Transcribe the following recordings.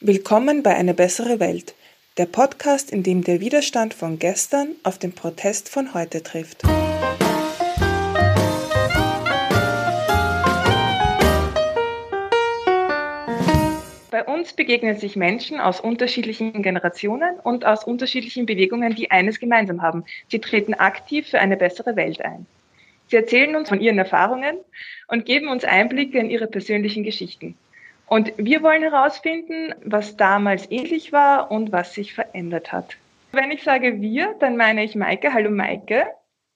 Willkommen bei Eine bessere Welt, der Podcast, in dem der Widerstand von gestern auf den Protest von heute trifft. Bei uns begegnen sich Menschen aus unterschiedlichen Generationen und aus unterschiedlichen Bewegungen, die eines gemeinsam haben. Sie treten aktiv für eine bessere Welt ein. Sie erzählen uns von ihren Erfahrungen und geben uns Einblicke in ihre persönlichen Geschichten. Und wir wollen herausfinden, was damals ähnlich war und was sich verändert hat. Wenn ich sage wir, dann meine ich Maike. Hallo Maike.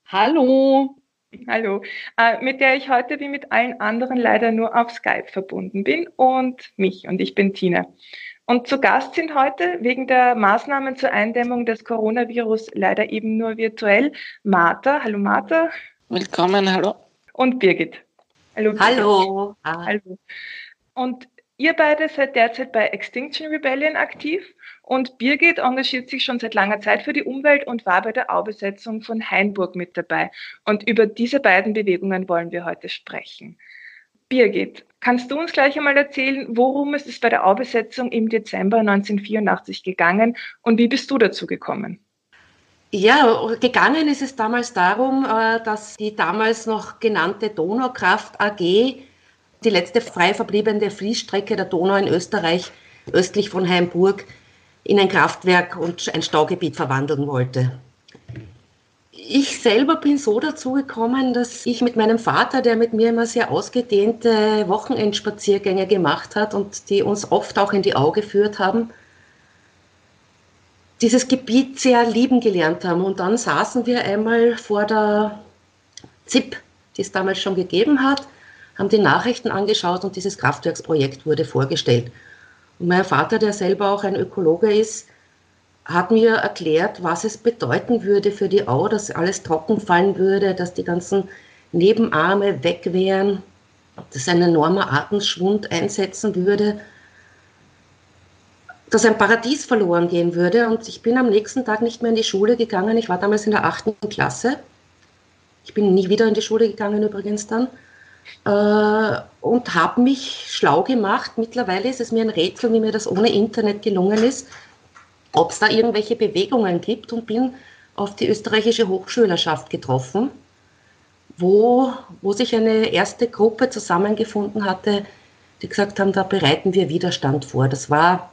Hallo. Hallo, äh, mit der ich heute wie mit allen anderen leider nur auf Skype verbunden bin und mich und ich bin Tina. Und zu Gast sind heute wegen der Maßnahmen zur Eindämmung des Coronavirus leider eben nur virtuell Martha. Hallo Martha. Willkommen, hallo. Und Birgit. Hallo. Birgit. Hallo. Hallo. Und Ihr beide seid derzeit bei Extinction Rebellion aktiv und Birgit engagiert sich schon seit langer Zeit für die Umwelt und war bei der Aubesetzung von Hainburg mit dabei. Und über diese beiden Bewegungen wollen wir heute sprechen. Birgit, kannst du uns gleich einmal erzählen, worum es ist bei der Aubesetzung im Dezember 1984 gegangen und wie bist du dazu gekommen? Ja, gegangen ist es damals darum, äh, dass die damals noch genannte Donaukraft AG die letzte frei verbliebene Fließstrecke der Donau in Österreich östlich von Heimburg in ein Kraftwerk und ein Staugebiet verwandeln wollte. Ich selber bin so dazu gekommen, dass ich mit meinem Vater, der mit mir immer sehr ausgedehnte Wochenendspaziergänge gemacht hat und die uns oft auch in die Augen geführt haben, dieses Gebiet sehr lieben gelernt haben. Und dann saßen wir einmal vor der ZIP, die es damals schon gegeben hat, haben die Nachrichten angeschaut und dieses Kraftwerksprojekt wurde vorgestellt. Und mein Vater, der selber auch ein Ökologe ist, hat mir erklärt, was es bedeuten würde für die Au, dass alles trocken fallen würde, dass die ganzen Nebenarme weg wären, dass ein enormer Artenschwund einsetzen würde, dass ein Paradies verloren gehen würde. Und ich bin am nächsten Tag nicht mehr in die Schule gegangen. Ich war damals in der achten Klasse. Ich bin nie wieder in die Schule gegangen übrigens dann und habe mich schlau gemacht. Mittlerweile ist es mir ein Rätsel, wie mir das ohne Internet gelungen ist, ob es da irgendwelche Bewegungen gibt und bin auf die österreichische Hochschülerschaft getroffen, wo, wo sich eine erste Gruppe zusammengefunden hatte, die gesagt haben, da bereiten wir Widerstand vor. Das war,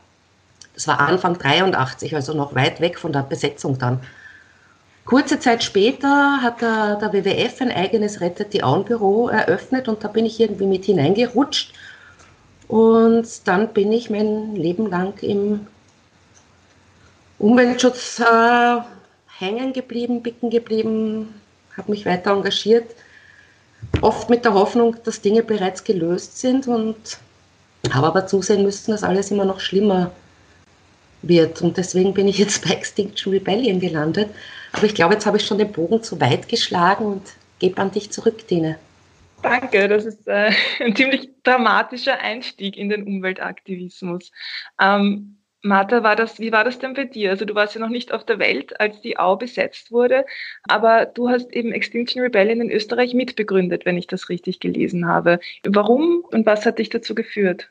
das war Anfang 83, also noch weit weg von der Besetzung dann. Kurze Zeit später hat der, der WWF ein eigenes Rettet die Auenbüro eröffnet und da bin ich irgendwie mit hineingerutscht. Und dann bin ich mein Leben lang im Umweltschutz äh, hängen geblieben, bicken geblieben, habe mich weiter engagiert. Oft mit der Hoffnung, dass Dinge bereits gelöst sind und habe aber zusehen müssen, dass alles immer noch schlimmer wird. Und deswegen bin ich jetzt bei Extinction Rebellion gelandet. Aber ich glaube, jetzt habe ich schon den Bogen zu weit geschlagen und gebe an dich zurück, Tine. Danke, das ist äh, ein ziemlich dramatischer Einstieg in den Umweltaktivismus. Ähm, Martha, war das, wie war das denn bei dir? Also du warst ja noch nicht auf der Welt, als die Au besetzt wurde, aber du hast eben Extinction Rebellion in Österreich mitbegründet, wenn ich das richtig gelesen habe. Warum und was hat dich dazu geführt?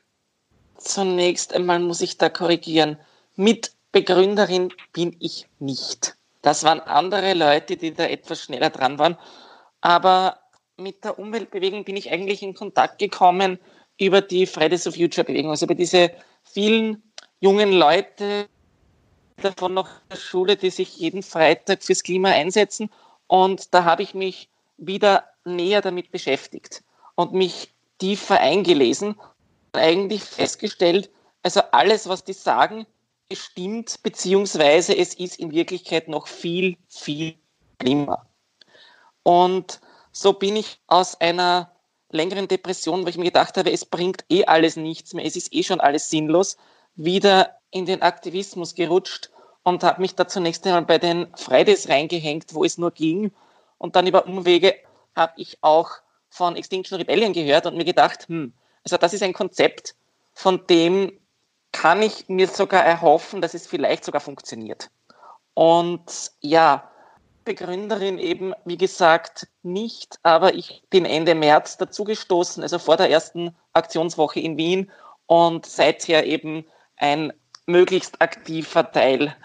Zunächst einmal muss ich da korrigieren. Mitbegründerin bin ich nicht. Das waren andere Leute, die da etwas schneller dran waren. Aber mit der Umweltbewegung bin ich eigentlich in Kontakt gekommen über die Fridays of Future Bewegung, also über diese vielen jungen Leute davon noch der Schule, die sich jeden Freitag fürs Klima einsetzen. Und da habe ich mich wieder näher damit beschäftigt und mich tiefer eingelesen und eigentlich festgestellt, also alles, was die sagen, stimmt, beziehungsweise es ist in Wirklichkeit noch viel, viel schlimmer. Und so bin ich aus einer längeren Depression, wo ich mir gedacht habe, es bringt eh alles nichts mehr, es ist eh schon alles sinnlos, wieder in den Aktivismus gerutscht und habe mich da zunächst einmal bei den Fridays reingehängt, wo es nur ging. Und dann über Umwege habe ich auch von Extinction Rebellion gehört und mir gedacht, hm, also das ist ein Konzept, von dem kann ich mir sogar erhoffen, dass es vielleicht sogar funktioniert. Und ja, Begründerin eben, wie gesagt, nicht, aber ich bin Ende März dazugestoßen, also vor der ersten Aktionswoche in Wien und seither eben ein möglichst aktiver Teil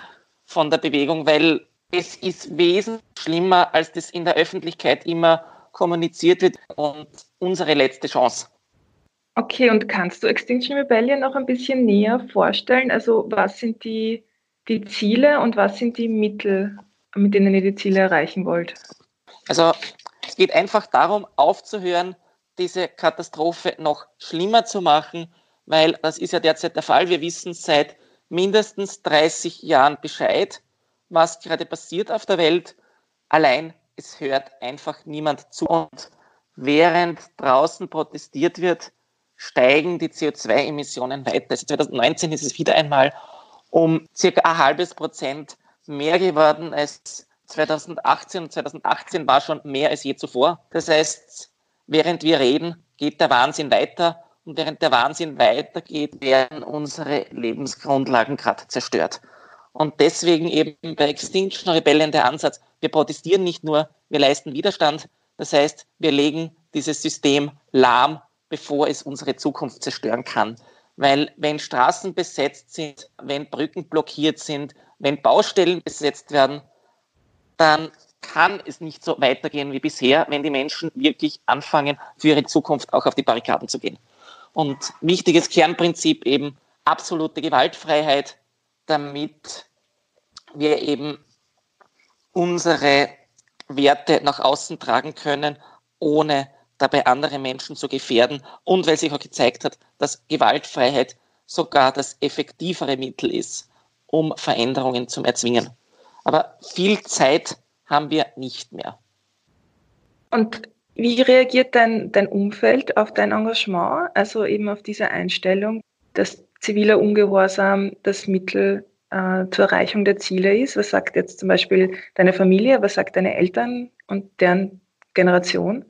von der Bewegung, weil es ist wesentlich schlimmer, als das in der Öffentlichkeit immer kommuniziert wird und unsere letzte Chance. Okay, und kannst du Extinction Rebellion noch ein bisschen näher vorstellen? Also was sind die, die Ziele und was sind die Mittel, mit denen ihr die Ziele erreichen wollt? Also es geht einfach darum, aufzuhören, diese Katastrophe noch schlimmer zu machen, weil das ist ja derzeit der Fall. Wir wissen seit mindestens 30 Jahren Bescheid, was gerade passiert auf der Welt. Allein es hört einfach niemand zu. Und während draußen protestiert wird, steigen die CO2-Emissionen weiter. Also 2019 ist es wieder einmal um circa ein halbes Prozent mehr geworden als 2018. Und 2018 war schon mehr als je zuvor. Das heißt, während wir reden, geht der Wahnsinn weiter. Und während der Wahnsinn weitergeht, werden unsere Lebensgrundlagen gerade zerstört. Und deswegen eben bei Extinction Rebellion der Ansatz, wir protestieren nicht nur, wir leisten Widerstand. Das heißt, wir legen dieses System lahm, bevor es unsere Zukunft zerstören kann. Weil wenn Straßen besetzt sind, wenn Brücken blockiert sind, wenn Baustellen besetzt werden, dann kann es nicht so weitergehen wie bisher, wenn die Menschen wirklich anfangen, für ihre Zukunft auch auf die Barrikaden zu gehen. Und wichtiges Kernprinzip eben absolute Gewaltfreiheit, damit wir eben unsere Werte nach außen tragen können, ohne dabei andere Menschen zu gefährden und weil sich auch gezeigt hat, dass Gewaltfreiheit sogar das effektivere Mittel ist, um Veränderungen zu erzwingen. Aber viel Zeit haben wir nicht mehr. Und wie reagiert dein, dein Umfeld auf dein Engagement, also eben auf diese Einstellung, dass ziviler Ungehorsam das Mittel äh, zur Erreichung der Ziele ist? Was sagt jetzt zum Beispiel deine Familie, was sagt deine Eltern und deren Generation?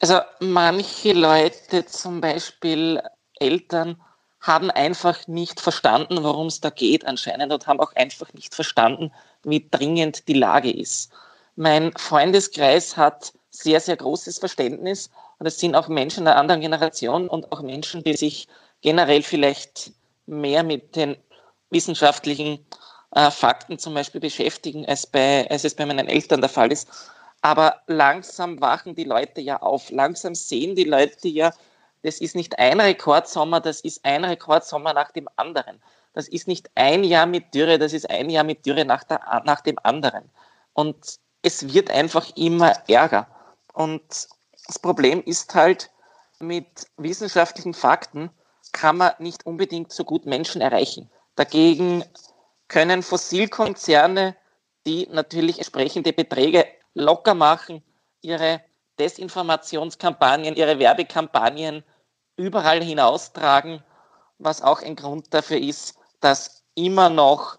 Also manche Leute, zum Beispiel Eltern, haben einfach nicht verstanden, worum es da geht anscheinend und haben auch einfach nicht verstanden, wie dringend die Lage ist. Mein Freundeskreis hat sehr, sehr großes Verständnis und es sind auch Menschen einer anderen Generation und auch Menschen, die sich generell vielleicht mehr mit den wissenschaftlichen äh, Fakten zum Beispiel beschäftigen, als, bei, als es bei meinen Eltern der Fall ist. Aber langsam wachen die Leute ja auf. Langsam sehen die Leute ja, das ist nicht ein Rekordsommer, das ist ein Rekordsommer nach dem anderen. Das ist nicht ein Jahr mit Dürre, das ist ein Jahr mit Dürre nach, der, nach dem anderen. Und es wird einfach immer ärger. Und das Problem ist halt, mit wissenschaftlichen Fakten kann man nicht unbedingt so gut Menschen erreichen. Dagegen können Fossilkonzerne, die natürlich entsprechende Beträge locker machen, ihre Desinformationskampagnen, ihre Werbekampagnen überall hinaustragen, was auch ein Grund dafür ist, dass immer noch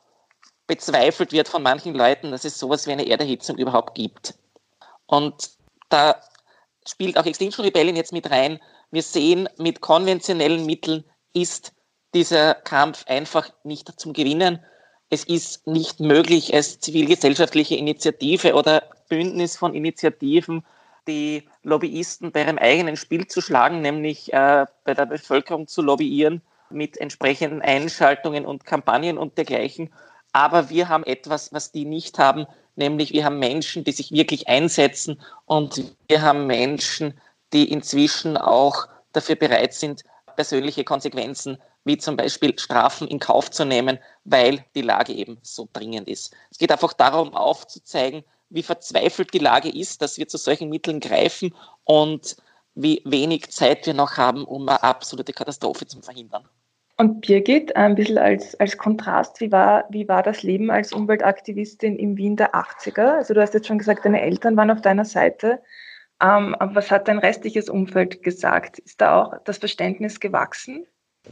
bezweifelt wird von manchen Leuten, dass es sowas wie eine Erderhitzung überhaupt gibt. Und da spielt auch Extinction Rebellion jetzt mit rein. Wir sehen, mit konventionellen Mitteln ist dieser Kampf einfach nicht zum Gewinnen. Es ist nicht möglich, als zivilgesellschaftliche Initiative oder Bündnis von Initiativen die Lobbyisten bei ihrem eigenen Spiel zu schlagen, nämlich äh, bei der Bevölkerung zu lobbyieren mit entsprechenden Einschaltungen und Kampagnen und dergleichen. Aber wir haben etwas, was die nicht haben, nämlich wir haben Menschen, die sich wirklich einsetzen und wir haben Menschen, die inzwischen auch dafür bereit sind, persönliche Konsequenzen wie zum Beispiel Strafen in Kauf zu nehmen, weil die Lage eben so dringend ist. Es geht einfach darum, aufzuzeigen, wie verzweifelt die Lage ist, dass wir zu solchen Mitteln greifen und wie wenig Zeit wir noch haben, um eine absolute Katastrophe zu verhindern. Und Birgit, ein bisschen als, als Kontrast, wie war, wie war das Leben als Umweltaktivistin im Wien der 80er? Also du hast jetzt schon gesagt, deine Eltern waren auf deiner Seite. Ähm, aber was hat dein restliches Umfeld gesagt? Ist da auch das Verständnis gewachsen?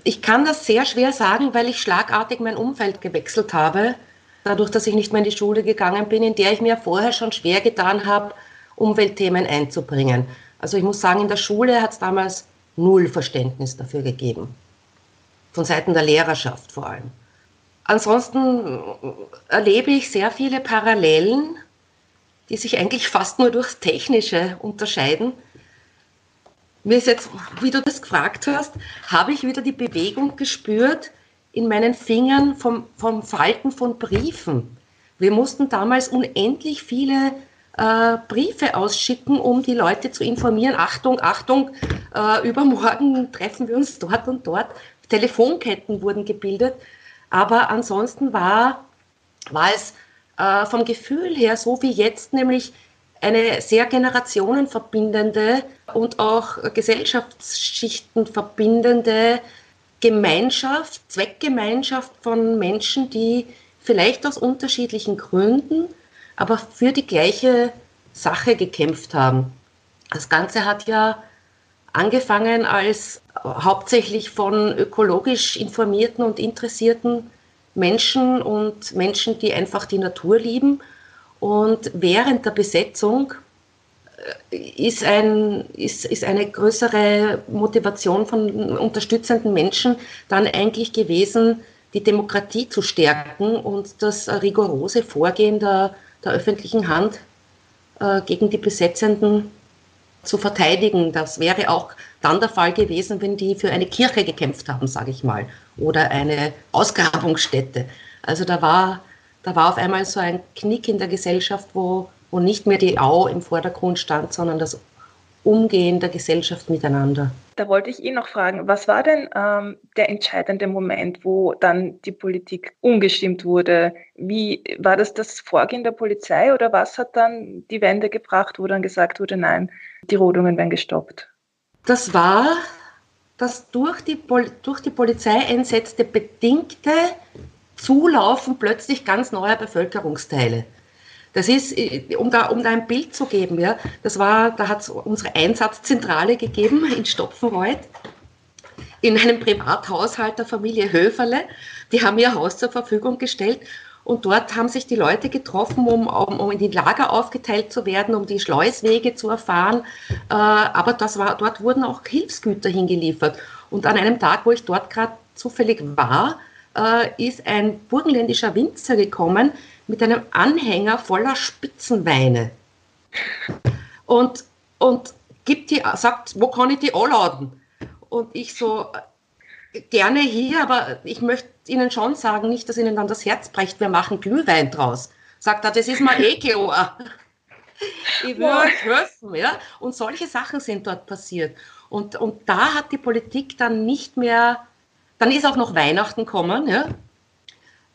Ich kann das sehr schwer sagen, weil ich schlagartig mein Umfeld gewechselt habe dadurch, dass ich nicht mehr in die Schule gegangen bin, in der ich mir vorher schon schwer getan habe, Umweltthemen einzubringen. Also ich muss sagen, in der Schule hat es damals null Verständnis dafür gegeben. Von Seiten der Lehrerschaft vor allem. Ansonsten erlebe ich sehr viele Parallelen, die sich eigentlich fast nur durchs Technische unterscheiden. Mir ist jetzt, wie du das gefragt hast, habe ich wieder die Bewegung gespürt, in meinen Fingern vom, vom Falten von Briefen. Wir mussten damals unendlich viele äh, Briefe ausschicken, um die Leute zu informieren. Achtung, Achtung, äh, übermorgen treffen wir uns dort und dort. Telefonketten wurden gebildet. Aber ansonsten war, war es äh, vom Gefühl her so wie jetzt, nämlich eine sehr generationenverbindende und auch Gesellschaftsschichten verbindende Gemeinschaft, Zweckgemeinschaft von Menschen, die vielleicht aus unterschiedlichen Gründen, aber für die gleiche Sache gekämpft haben. Das Ganze hat ja angefangen als hauptsächlich von ökologisch informierten und interessierten Menschen und Menschen, die einfach die Natur lieben. Und während der Besetzung ist, ein, ist, ist eine größere Motivation von unterstützenden Menschen dann eigentlich gewesen, die Demokratie zu stärken und das rigorose Vorgehen der, der öffentlichen Hand äh, gegen die Besetzenden zu verteidigen. Das wäre auch dann der Fall gewesen, wenn die für eine Kirche gekämpft haben, sage ich mal, oder eine Ausgrabungsstätte. Also da war, da war auf einmal so ein Knick in der Gesellschaft, wo, wo nicht mehr die Au im Vordergrund stand, sondern das Umgehen der Gesellschaft miteinander. Da wollte ich eh noch fragen, was war denn ähm, der entscheidende Moment, wo dann die Politik umgestimmt wurde? Wie war das das Vorgehen der Polizei oder was hat dann die Wende gebracht, wo dann gesagt wurde, nein, die Rodungen werden gestoppt? Das war das durch die, Pol durch die Polizeieinsätze bedingte Zulaufen plötzlich ganz neuer Bevölkerungsteile. Das ist, äh, um da, um da ein Bild zu geben, ja, das war, da hat es unsere Einsatzzentrale gegeben in Stopfenreuth, in einem Privathaushalt der Familie Höferle. Die haben ihr Haus zur Verfügung gestellt und dort haben sich die Leute getroffen, um, um, um in die Lager aufgeteilt zu werden, um die Schleuswege zu erfahren. Äh, aber das war, dort wurden auch Hilfsgüter hingeliefert. Und an einem Tag, wo ich dort gerade zufällig war, äh, ist ein burgenländischer Winzer gekommen mit einem Anhänger voller Spitzenweine. Und, und gibt die, sagt, wo kann ich die anladen? Und ich so, gerne hier, aber ich möchte Ihnen schon sagen, nicht, dass Ihnen dann das Herz bricht, wir machen Glühwein draus. Sagt er, das ist mal eh klar. Ich euch helfen, ja. Und solche Sachen sind dort passiert. Und, und da hat die Politik dann nicht mehr, dann ist auch noch Weihnachten gekommen, ja.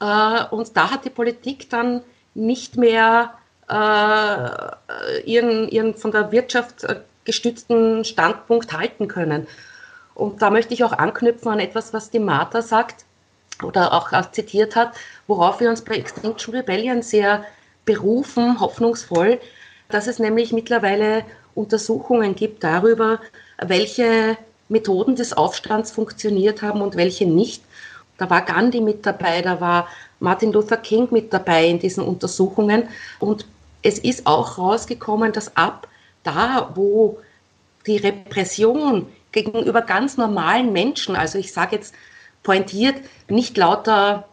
Äh, und da hat die Politik dann nicht mehr äh, ihren, ihren von der Wirtschaft äh, gestützten Standpunkt halten können. Und da möchte ich auch anknüpfen an etwas, was die Martha sagt oder auch zitiert hat, worauf wir uns bei Extinction Rebellion sehr berufen, hoffnungsvoll, dass es nämlich mittlerweile Untersuchungen gibt darüber, welche Methoden des Aufstands funktioniert haben und welche nicht. Da war Gandhi mit dabei, da war Martin Luther King mit dabei in diesen Untersuchungen. Und es ist auch rausgekommen, dass ab da, wo die Repression gegenüber ganz normalen Menschen, also ich sage jetzt pointiert, nicht lauter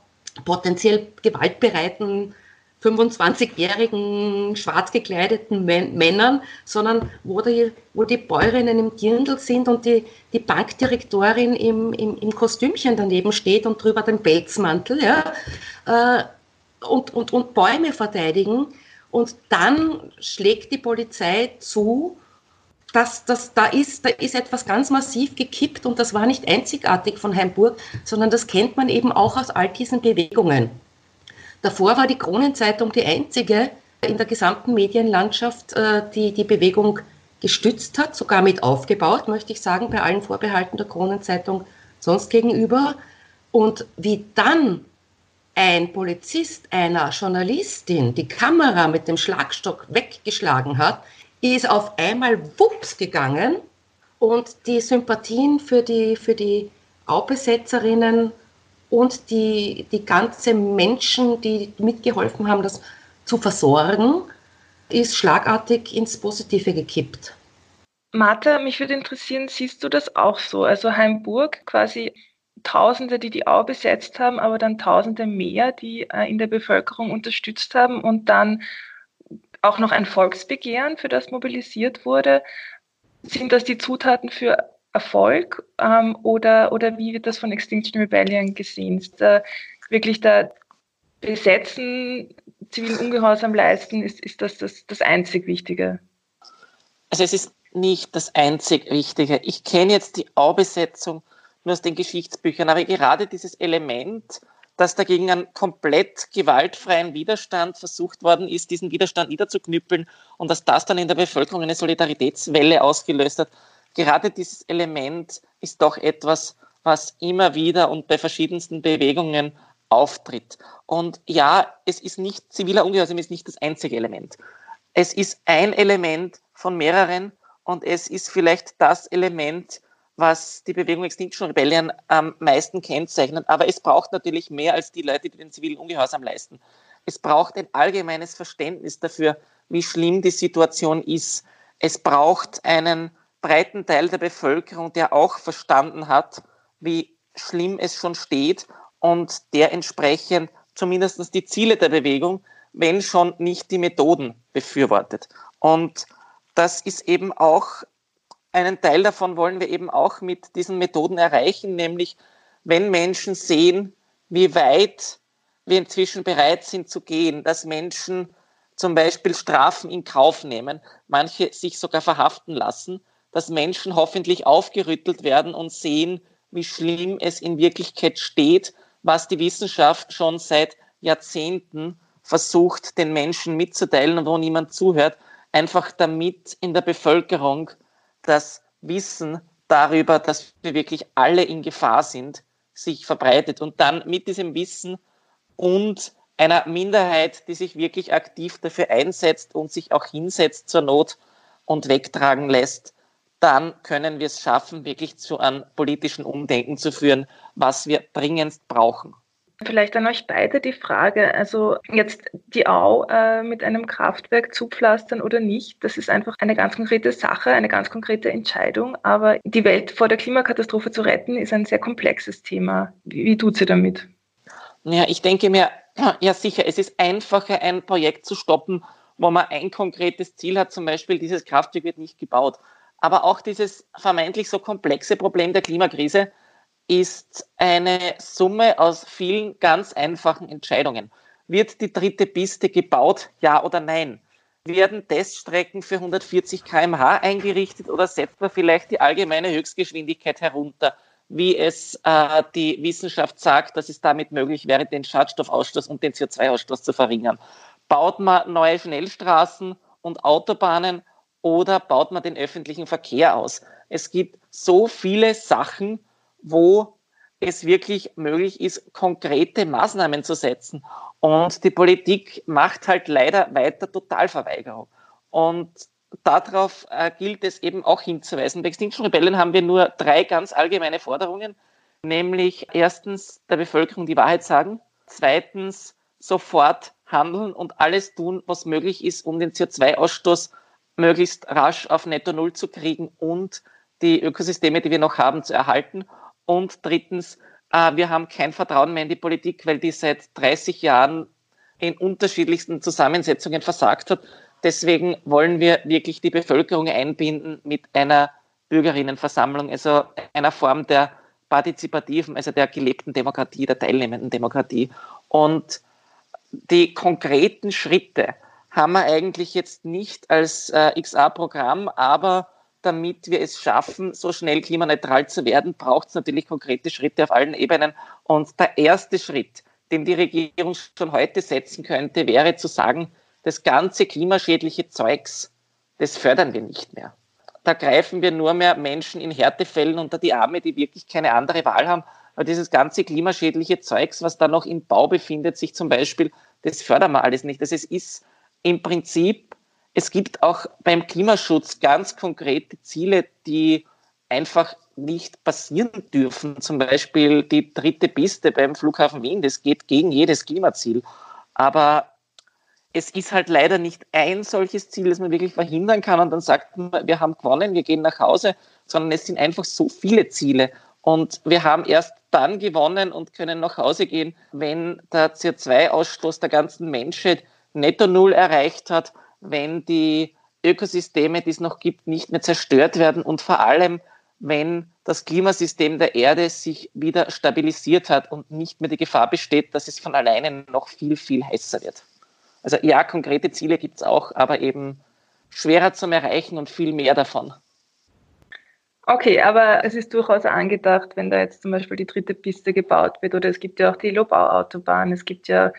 potenziell gewaltbereiten 25-jährigen schwarz gekleideten Männern, sondern wo die, wo die Bäuerinnen im Dirndl sind und die, die Bankdirektorin im, im, im Kostümchen daneben steht und drüber den Pelzmantel ja, äh, und, und, und Bäume verteidigen. Und dann schlägt die Polizei zu das, das, da, ist, da ist etwas ganz massiv gekippt und das war nicht einzigartig von Heimburg, sondern das kennt man eben auch aus all diesen Bewegungen. Davor war die Kronenzeitung die einzige in der gesamten Medienlandschaft, äh, die die Bewegung gestützt hat, sogar mit aufgebaut, möchte ich sagen, bei allen Vorbehalten der Kronenzeitung sonst gegenüber. Und wie dann ein Polizist einer Journalistin die Kamera mit dem Schlagstock weggeschlagen hat, ist auf einmal wups gegangen und die Sympathien für die, für die Aubesetzerinnen und die, die ganzen Menschen, die mitgeholfen haben, das zu versorgen, ist schlagartig ins Positive gekippt. Martha, mich würde interessieren, siehst du das auch so? Also Heimburg quasi Tausende, die die Au besetzt haben, aber dann Tausende mehr, die äh, in der Bevölkerung unterstützt haben und dann auch noch ein Volksbegehren, für das mobilisiert wurde. Sind das die Zutaten für Erfolg ähm, oder, oder wie wird das von Extinction Rebellion gesehen? Ist da wirklich da Besetzen, zivilen Ungehorsam leisten, ist, ist das, das das einzig Wichtige? Also es ist nicht das einzig Wichtige. Ich kenne jetzt die Aubesetzung nur aus den Geschichtsbüchern, aber gerade dieses Element, dass dagegen einen komplett gewaltfreien Widerstand versucht worden ist, diesen Widerstand niederzuknüppeln und dass das dann in der Bevölkerung eine Solidaritätswelle ausgelöst hat. Gerade dieses Element ist doch etwas, was immer wieder und bei verschiedensten Bewegungen auftritt. Und ja, es ist nicht, ziviler Ungehorsam ist nicht das einzige Element. Es ist ein Element von mehreren und es ist vielleicht das Element, was die Bewegung Extinction Rebellion am meisten kennzeichnet. Aber es braucht natürlich mehr als die Leute, die den zivilen Ungehorsam leisten. Es braucht ein allgemeines Verständnis dafür, wie schlimm die Situation ist. Es braucht einen breiten Teil der Bevölkerung, der auch verstanden hat, wie schlimm es schon steht und der entsprechend zumindest die Ziele der Bewegung, wenn schon nicht die Methoden befürwortet. Und das ist eben auch, einen Teil davon wollen wir eben auch mit diesen Methoden erreichen, nämlich wenn Menschen sehen, wie weit wir inzwischen bereit sind zu gehen, dass Menschen zum Beispiel Strafen in Kauf nehmen, manche sich sogar verhaften lassen, dass Menschen hoffentlich aufgerüttelt werden und sehen, wie schlimm es in Wirklichkeit steht, was die Wissenschaft schon seit Jahrzehnten versucht, den Menschen mitzuteilen und wo niemand zuhört, einfach damit in der Bevölkerung das Wissen darüber, dass wir wirklich alle in Gefahr sind, sich verbreitet. Und dann mit diesem Wissen und einer Minderheit, die sich wirklich aktiv dafür einsetzt und sich auch hinsetzt zur Not und wegtragen lässt, dann können wir es schaffen, wirklich zu einem politischen Umdenken zu führen, was wir dringendst brauchen. Vielleicht an euch beide die Frage, also jetzt die Au äh, mit einem Kraftwerk zupflastern oder nicht, das ist einfach eine ganz konkrete Sache, eine ganz konkrete Entscheidung, aber die Welt vor der Klimakatastrophe zu retten ist ein sehr komplexes Thema. Wie, wie tut sie damit? Ja, ich denke mir, ja sicher, es ist einfacher, ein Projekt zu stoppen, wo man ein konkretes Ziel hat, zum Beispiel dieses Kraftwerk wird nicht gebaut aber auch dieses vermeintlich so komplexe Problem der Klimakrise ist eine Summe aus vielen ganz einfachen Entscheidungen. Wird die dritte Piste gebaut, ja oder nein? Werden Teststrecken für 140 km/h eingerichtet oder setzt man vielleicht die allgemeine Höchstgeschwindigkeit herunter, wie es äh, die Wissenschaft sagt, dass es damit möglich wäre, den Schadstoffausstoß und den CO2-Ausstoß zu verringern? Baut man neue Schnellstraßen und Autobahnen oder baut man den öffentlichen Verkehr aus? Es gibt so viele Sachen, wo es wirklich möglich ist, konkrete Maßnahmen zu setzen. Und die Politik macht halt leider weiter Totalverweigerung. Und darauf äh, gilt es eben auch hinzuweisen. Bei Extinction Rebellion haben wir nur drei ganz allgemeine Forderungen, nämlich erstens der Bevölkerung die Wahrheit sagen, zweitens sofort handeln und alles tun, was möglich ist, um den CO2-Ausstoß möglichst rasch auf Netto Null zu kriegen und die Ökosysteme, die wir noch haben, zu erhalten. Und drittens, äh, wir haben kein Vertrauen mehr in die Politik, weil die seit 30 Jahren in unterschiedlichsten Zusammensetzungen versagt hat. Deswegen wollen wir wirklich die Bevölkerung einbinden mit einer Bürgerinnenversammlung, also einer Form der partizipativen, also der gelebten Demokratie, der teilnehmenden Demokratie. Und die konkreten Schritte, haben wir eigentlich jetzt nicht als äh, XA-Programm, aber damit wir es schaffen, so schnell klimaneutral zu werden, braucht es natürlich konkrete Schritte auf allen Ebenen. Und der erste Schritt, den die Regierung schon heute setzen könnte, wäre zu sagen, das ganze klimaschädliche Zeugs, das fördern wir nicht mehr. Da greifen wir nur mehr Menschen in Härtefällen unter die Arme, die wirklich keine andere Wahl haben. Aber dieses ganze klimaschädliche Zeugs, was da noch im Bau befindet, sich zum Beispiel, das fördern wir alles nicht. Also es ist im Prinzip, es gibt auch beim Klimaschutz ganz konkrete Ziele, die einfach nicht passieren dürfen. Zum Beispiel die dritte Piste beim Flughafen Wien, das geht gegen jedes Klimaziel. Aber es ist halt leider nicht ein solches Ziel, das man wirklich verhindern kann und dann sagt man, wir haben gewonnen, wir gehen nach Hause, sondern es sind einfach so viele Ziele. Und wir haben erst dann gewonnen und können nach Hause gehen, wenn der CO2-Ausstoß der ganzen Menschheit Netto Null erreicht hat, wenn die Ökosysteme, die es noch gibt, nicht mehr zerstört werden und vor allem, wenn das Klimasystem der Erde sich wieder stabilisiert hat und nicht mehr die Gefahr besteht, dass es von alleine noch viel, viel heißer wird. Also ja, konkrete Ziele gibt es auch, aber eben schwerer zum Erreichen und viel mehr davon. Okay, aber es ist durchaus angedacht, wenn da jetzt zum Beispiel die dritte Piste gebaut wird oder es gibt ja auch die Lobau-Autobahn, es gibt ja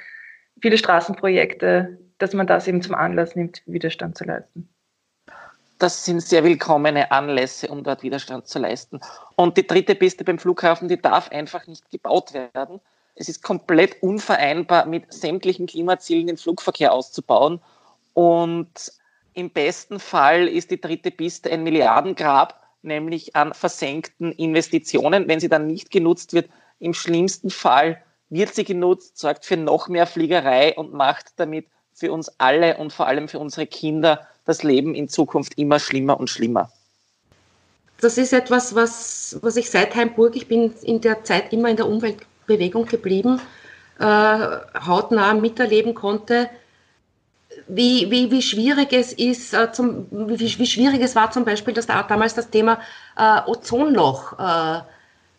viele Straßenprojekte, dass man das eben zum Anlass nimmt, Widerstand zu leisten. Das sind sehr willkommene Anlässe, um dort Widerstand zu leisten. Und die dritte Piste beim Flughafen, die darf einfach nicht gebaut werden. Es ist komplett unvereinbar, mit sämtlichen Klimazielen den Flugverkehr auszubauen. Und im besten Fall ist die dritte Piste ein Milliardengrab, nämlich an versenkten Investitionen. Wenn sie dann nicht genutzt wird, im schlimmsten Fall wird sie genutzt, sorgt für noch mehr Fliegerei und macht damit für uns alle und vor allem für unsere Kinder das Leben in Zukunft immer schlimmer und schlimmer. Das ist etwas, was, was ich seit Heimburg, ich bin in der Zeit immer in der Umweltbewegung geblieben, äh, hautnah miterleben konnte, wie, wie, wie schwierig es ist, äh, zum, wie, wie schwierig es war zum Beispiel, dass da damals das Thema äh, Ozonloch äh,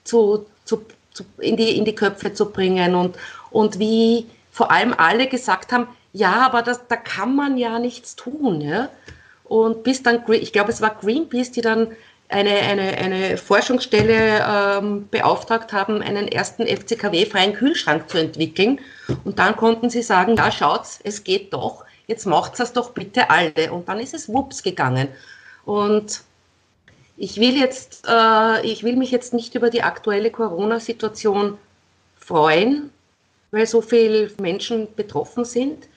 zu, zu, zu, in, die, in die Köpfe zu bringen und, und wie vor allem alle gesagt haben, ja, aber das, da kann man ja nichts tun. Ja? Und bis dann, ich glaube, es war Greenpeace, die dann eine, eine, eine Forschungsstelle ähm, beauftragt haben, einen ersten FCKW-freien Kühlschrank zu entwickeln. Und dann konnten sie sagen, ja, schaut's, es geht doch jetzt macht es doch bitte alle. Und dann ist es wups gegangen. Und ich will jetzt, äh, ich will mich jetzt nicht über die aktuelle Corona-Situation freuen, weil so viele Menschen betroffen sind.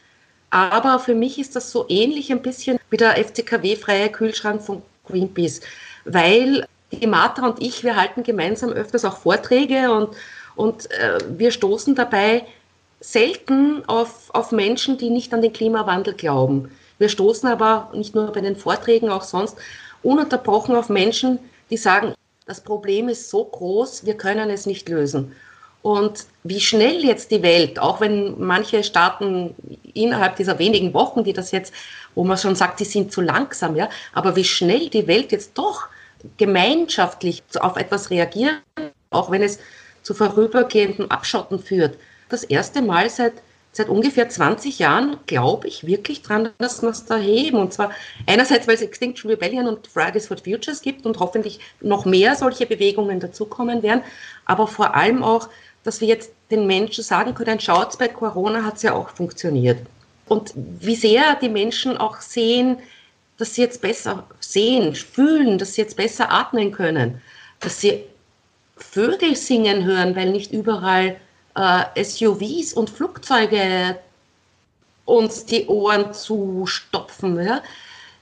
Aber für mich ist das so ähnlich ein bisschen wie der FCKW-freie Kühlschrank von Greenpeace, weil die Martha und ich, wir halten gemeinsam öfters auch Vorträge und, und äh, wir stoßen dabei selten auf, auf Menschen, die nicht an den Klimawandel glauben. Wir stoßen aber nicht nur bei den Vorträgen, auch sonst ununterbrochen auf Menschen, die sagen, das Problem ist so groß, wir können es nicht lösen. Und wie schnell jetzt die Welt, auch wenn manche Staaten innerhalb dieser wenigen Wochen, die das jetzt, wo man schon sagt, die sind zu langsam, ja, aber wie schnell die Welt jetzt doch gemeinschaftlich auf etwas reagiert, auch wenn es zu vorübergehendem Abschotten führt, das erste Mal seit, seit ungefähr 20 Jahren, glaube ich wirklich dran, dass wir es da heben. Und zwar einerseits, weil es Extinction Rebellion und Fridays for Futures gibt und hoffentlich noch mehr solche Bewegungen dazukommen werden, aber vor allem auch, dass wir jetzt den Menschen sagen können, schaut, bei Corona hat es ja auch funktioniert. Und wie sehr die Menschen auch sehen, dass sie jetzt besser sehen, fühlen, dass sie jetzt besser atmen können, dass sie Vögel singen hören, weil nicht überall äh, SUVs und Flugzeuge uns die Ohren zustopfen. Ja?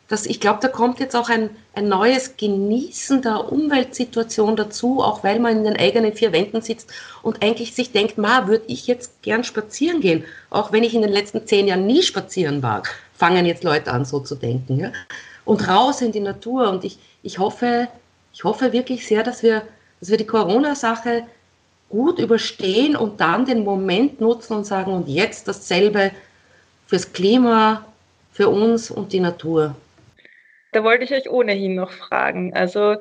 Das, ich glaube, da kommt jetzt auch ein, ein neues Genießen der Umweltsituation dazu, auch weil man in den eigenen vier Wänden sitzt und eigentlich sich denkt, ma, würde ich jetzt gern spazieren gehen, auch wenn ich in den letzten zehn Jahren nie spazieren war, fangen jetzt Leute an, so zu denken. Ja? Und raus in die Natur. Und ich, ich, hoffe, ich hoffe wirklich sehr, dass wir, dass wir die Corona-Sache gut überstehen und dann den Moment nutzen und sagen, und jetzt dasselbe fürs Klima, für uns und die Natur. Da wollte ich euch ohnehin noch fragen. Also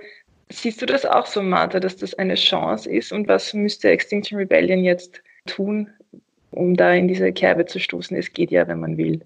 siehst du das auch so, Martha, dass das eine Chance ist? Und was müsste Extinction Rebellion jetzt tun, um da in diese Kerbe zu stoßen? Es geht ja, wenn man will.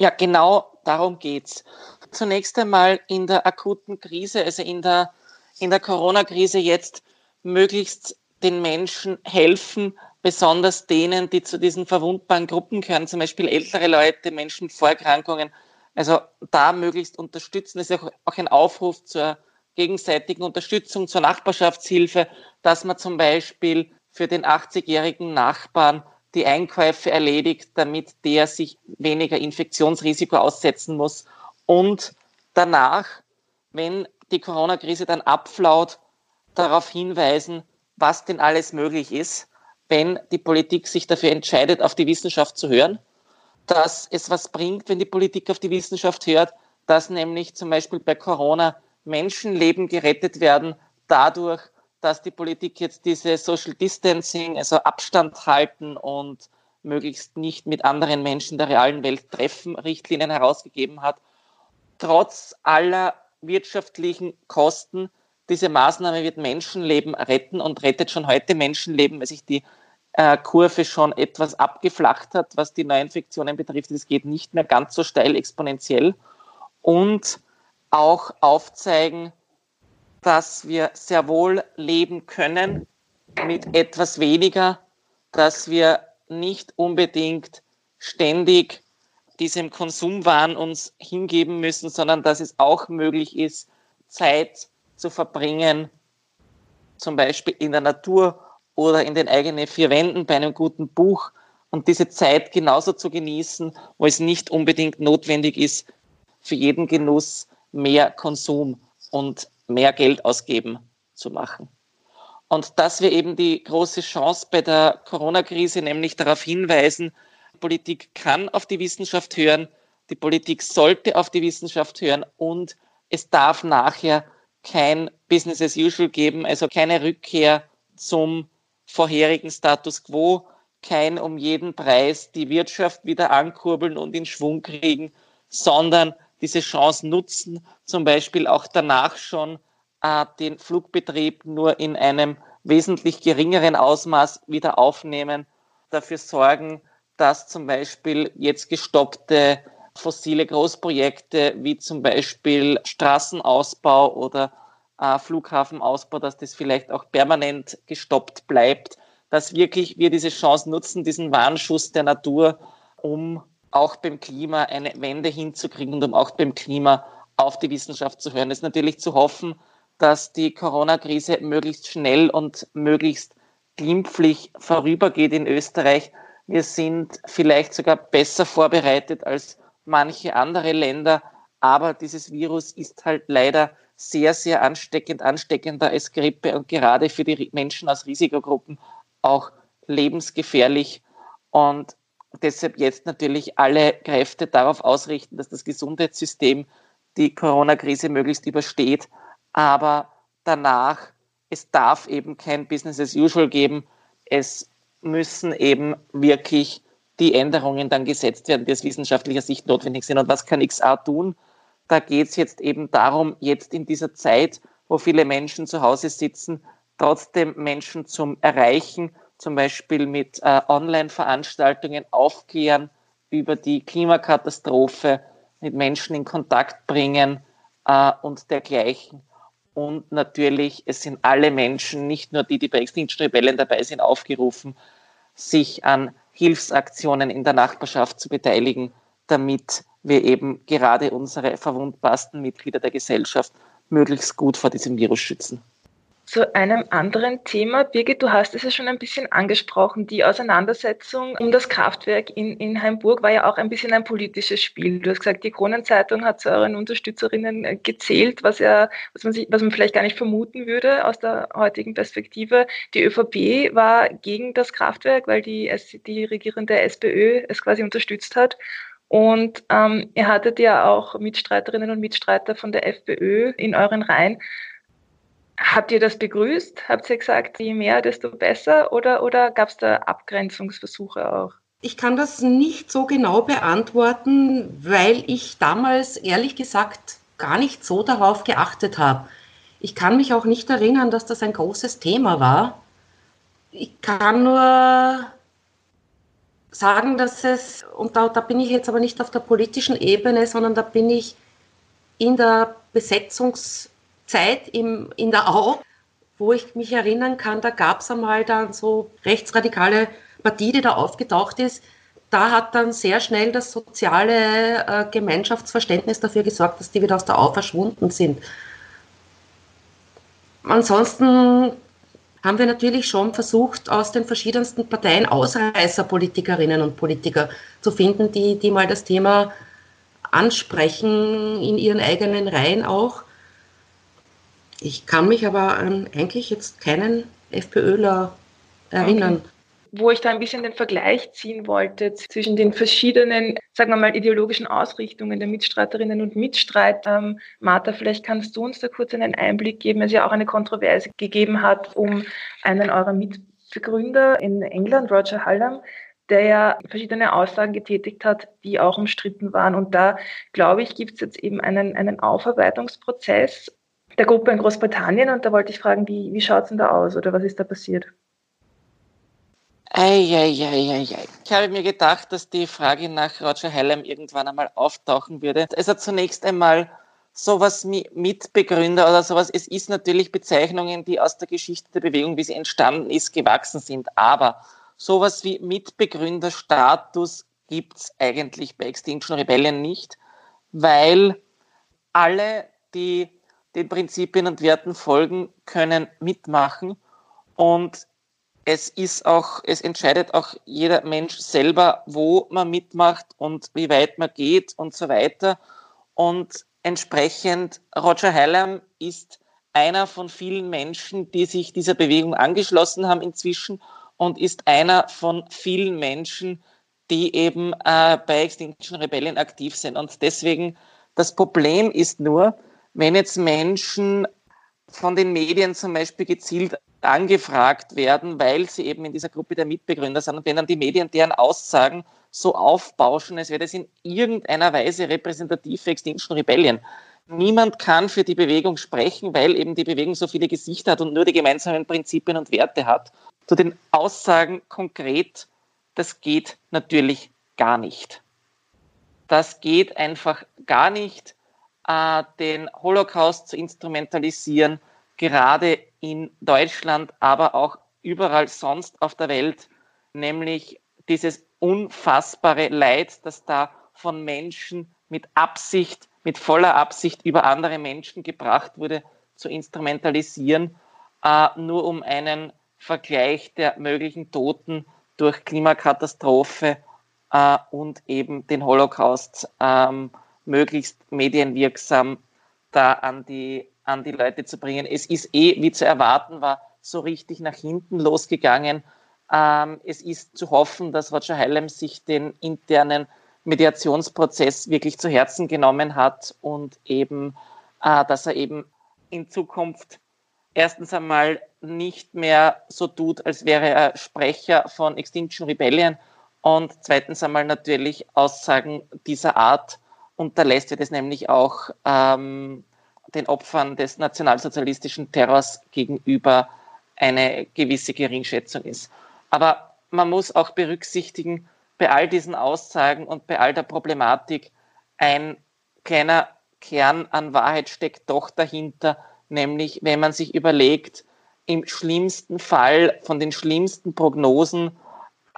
Ja, genau darum geht's. Zunächst einmal in der akuten Krise, also in der, in der Corona-Krise jetzt möglichst den Menschen helfen, besonders denen, die zu diesen verwundbaren Gruppen gehören, zum Beispiel ältere Leute, Menschen mit Vorerkrankungen. Also da möglichst unterstützen. Das ist auch ein Aufruf zur gegenseitigen Unterstützung, zur Nachbarschaftshilfe, dass man zum Beispiel für den 80-jährigen Nachbarn die Einkäufe erledigt, damit der sich weniger Infektionsrisiko aussetzen muss. Und danach, wenn die Corona-Krise dann abflaut, darauf hinweisen, was denn alles möglich ist, wenn die Politik sich dafür entscheidet, auf die Wissenschaft zu hören, dass es was bringt, wenn die Politik auf die Wissenschaft hört, dass nämlich zum Beispiel bei Corona Menschenleben gerettet werden, dadurch, dass die Politik jetzt diese Social Distancing, also Abstand halten und möglichst nicht mit anderen Menschen der realen Welt treffen, Richtlinien herausgegeben hat. Trotz aller wirtschaftlichen Kosten diese Maßnahme wird Menschenleben retten und rettet schon heute Menschenleben, weil sich die äh, Kurve schon etwas abgeflacht hat, was die Neuinfektionen betrifft. Es geht nicht mehr ganz so steil exponentiell. Und auch aufzeigen, dass wir sehr wohl leben können mit etwas weniger, dass wir nicht unbedingt ständig diesem Konsumwahn uns hingeben müssen, sondern dass es auch möglich ist, Zeit zu verbringen, zum Beispiel in der Natur oder in den eigenen vier Wänden bei einem guten Buch und diese Zeit genauso zu genießen, wo es nicht unbedingt notwendig ist, für jeden Genuss mehr Konsum und mehr Geld ausgeben zu machen. Und dass wir eben die große Chance bei der Corona-Krise, nämlich darauf hinweisen, Politik kann auf die Wissenschaft hören, die Politik sollte auf die Wissenschaft hören und es darf nachher kein Business as usual geben, also keine Rückkehr zum vorherigen Status quo, kein um jeden Preis die Wirtschaft wieder ankurbeln und in Schwung kriegen, sondern diese Chance nutzen, zum Beispiel auch danach schon äh, den Flugbetrieb nur in einem wesentlich geringeren Ausmaß wieder aufnehmen, dafür sorgen, dass zum Beispiel jetzt gestoppte fossile Großprojekte wie zum Beispiel Straßenausbau oder äh, Flughafenausbau, dass das vielleicht auch permanent gestoppt bleibt, dass wirklich wir diese Chance nutzen, diesen Warnschuss der Natur, um auch beim Klima eine Wende hinzukriegen und um auch beim Klima auf die Wissenschaft zu hören. Es ist natürlich zu hoffen, dass die Corona-Krise möglichst schnell und möglichst glimpflich vorübergeht in Österreich. Wir sind vielleicht sogar besser vorbereitet als manche andere Länder, aber dieses Virus ist halt leider sehr, sehr ansteckend, ansteckender als Grippe und gerade für die Menschen aus Risikogruppen auch lebensgefährlich. Und deshalb jetzt natürlich alle Kräfte darauf ausrichten, dass das Gesundheitssystem die Corona-Krise möglichst übersteht. Aber danach, es darf eben kein Business as usual geben. Es müssen eben wirklich die Änderungen dann gesetzt werden, die aus wissenschaftlicher Sicht notwendig sind. Und was kann XA tun? Da geht es jetzt eben darum, jetzt in dieser Zeit, wo viele Menschen zu Hause sitzen, trotzdem Menschen zum Erreichen zum Beispiel mit äh, Online-Veranstaltungen aufklären über die Klimakatastrophe, mit Menschen in Kontakt bringen äh, und dergleichen. Und natürlich, es sind alle Menschen, nicht nur die, die bei Extinction Rebellion dabei sind, aufgerufen, sich an Hilfsaktionen in der Nachbarschaft zu beteiligen, damit wir eben gerade unsere verwundbarsten Mitglieder der Gesellschaft möglichst gut vor diesem Virus schützen. Zu einem anderen Thema, Birgit, du hast es ja schon ein bisschen angesprochen. Die Auseinandersetzung um das Kraftwerk in, in Heimburg war ja auch ein bisschen ein politisches Spiel. Du hast gesagt, die Kronenzeitung hat zu euren Unterstützerinnen äh, gezählt, was ja, was man sich, was man vielleicht gar nicht vermuten würde aus der heutigen Perspektive. Die ÖVP war gegen das Kraftwerk, weil die, die regierende SPÖ es quasi unterstützt hat. Und ähm, ihr hattet ja auch Mitstreiterinnen und Mitstreiter von der FPÖ in euren Reihen. Habt ihr das begrüßt? Habt ihr gesagt, je mehr, desto besser? Oder, oder gab es da Abgrenzungsversuche auch? Ich kann das nicht so genau beantworten, weil ich damals ehrlich gesagt gar nicht so darauf geachtet habe. Ich kann mich auch nicht erinnern, dass das ein großes Thema war. Ich kann nur sagen, dass es, und da, da bin ich jetzt aber nicht auf der politischen Ebene, sondern da bin ich in der Besetzungs- Zeit im, in der Au, wo ich mich erinnern kann, da gab es einmal dann so rechtsradikale Partie, die da aufgetaucht ist. Da hat dann sehr schnell das soziale äh, Gemeinschaftsverständnis dafür gesorgt, dass die wieder aus der Au verschwunden sind. Ansonsten haben wir natürlich schon versucht, aus den verschiedensten Parteien Ausreißerpolitikerinnen und Politiker zu finden, die, die mal das Thema ansprechen in ihren eigenen Reihen auch. Ich kann mich aber an eigentlich jetzt keinen FPÖler erinnern. Okay. Wo ich da ein bisschen den Vergleich ziehen wollte zwischen den verschiedenen, sagen wir mal, ideologischen Ausrichtungen der Mitstreiterinnen und Mitstreiter. Ähm, Martha, vielleicht kannst du uns da kurz einen Einblick geben, es ja auch eine Kontroverse gegeben hat um einen eurer Mitbegründer in England, Roger Hallam, der ja verschiedene Aussagen getätigt hat, die auch umstritten waren. Und da, glaube ich, gibt es jetzt eben einen, einen Aufarbeitungsprozess der Gruppe in Großbritannien und da wollte ich fragen, wie, wie schaut es denn da aus oder was ist da passiert? Eieieiei. Ich habe mir gedacht, dass die Frage nach Roger Hallam irgendwann einmal auftauchen würde. Also zunächst einmal sowas Mitbegründer oder sowas. Es ist natürlich Bezeichnungen, die aus der Geschichte der Bewegung, wie sie entstanden ist, gewachsen sind. Aber sowas wie Mitbegründerstatus gibt es eigentlich bei Extinction Rebellion nicht, weil alle, die den Prinzipien und Werten folgen, können mitmachen. Und es ist auch, es entscheidet auch jeder Mensch selber, wo man mitmacht und wie weit man geht und so weiter. Und entsprechend, Roger Hallam ist einer von vielen Menschen, die sich dieser Bewegung angeschlossen haben inzwischen und ist einer von vielen Menschen, die eben äh, bei Extinction Rebellion aktiv sind. Und deswegen, das Problem ist nur, wenn jetzt Menschen von den Medien zum Beispiel gezielt angefragt werden, weil sie eben in dieser Gruppe der Mitbegründer sind und wenn dann die Medien deren Aussagen so aufbauschen, als wäre das in irgendeiner Weise repräsentativ für Extinction Rebellion. Niemand kann für die Bewegung sprechen, weil eben die Bewegung so viele Gesichter hat und nur die gemeinsamen Prinzipien und Werte hat. Zu den Aussagen konkret, das geht natürlich gar nicht. Das geht einfach gar nicht äh, den Holocaust zu instrumentalisieren, gerade in Deutschland, aber auch überall sonst auf der Welt, nämlich dieses unfassbare Leid, das da von Menschen mit Absicht, mit voller Absicht über andere Menschen gebracht wurde, zu instrumentalisieren, äh, nur um einen Vergleich der möglichen Toten durch Klimakatastrophe äh, und eben den Holocaust ähm, möglichst medienwirksam da an die, an die Leute zu bringen. Es ist eh, wie zu erwarten war, so richtig nach hinten losgegangen. Ähm, es ist zu hoffen, dass Roger Hallam sich den internen Mediationsprozess wirklich zu Herzen genommen hat und eben, äh, dass er eben in Zukunft erstens einmal nicht mehr so tut, als wäre er Sprecher von Extinction Rebellion und zweitens einmal natürlich Aussagen dieser Art unterlässt, wird es nämlich auch ähm, den Opfern des nationalsozialistischen Terrors gegenüber eine gewisse Geringschätzung ist. Aber man muss auch berücksichtigen, bei all diesen Aussagen und bei all der Problematik, ein kleiner Kern an Wahrheit steckt doch dahinter, nämlich wenn man sich überlegt, im schlimmsten Fall von den schlimmsten Prognosen,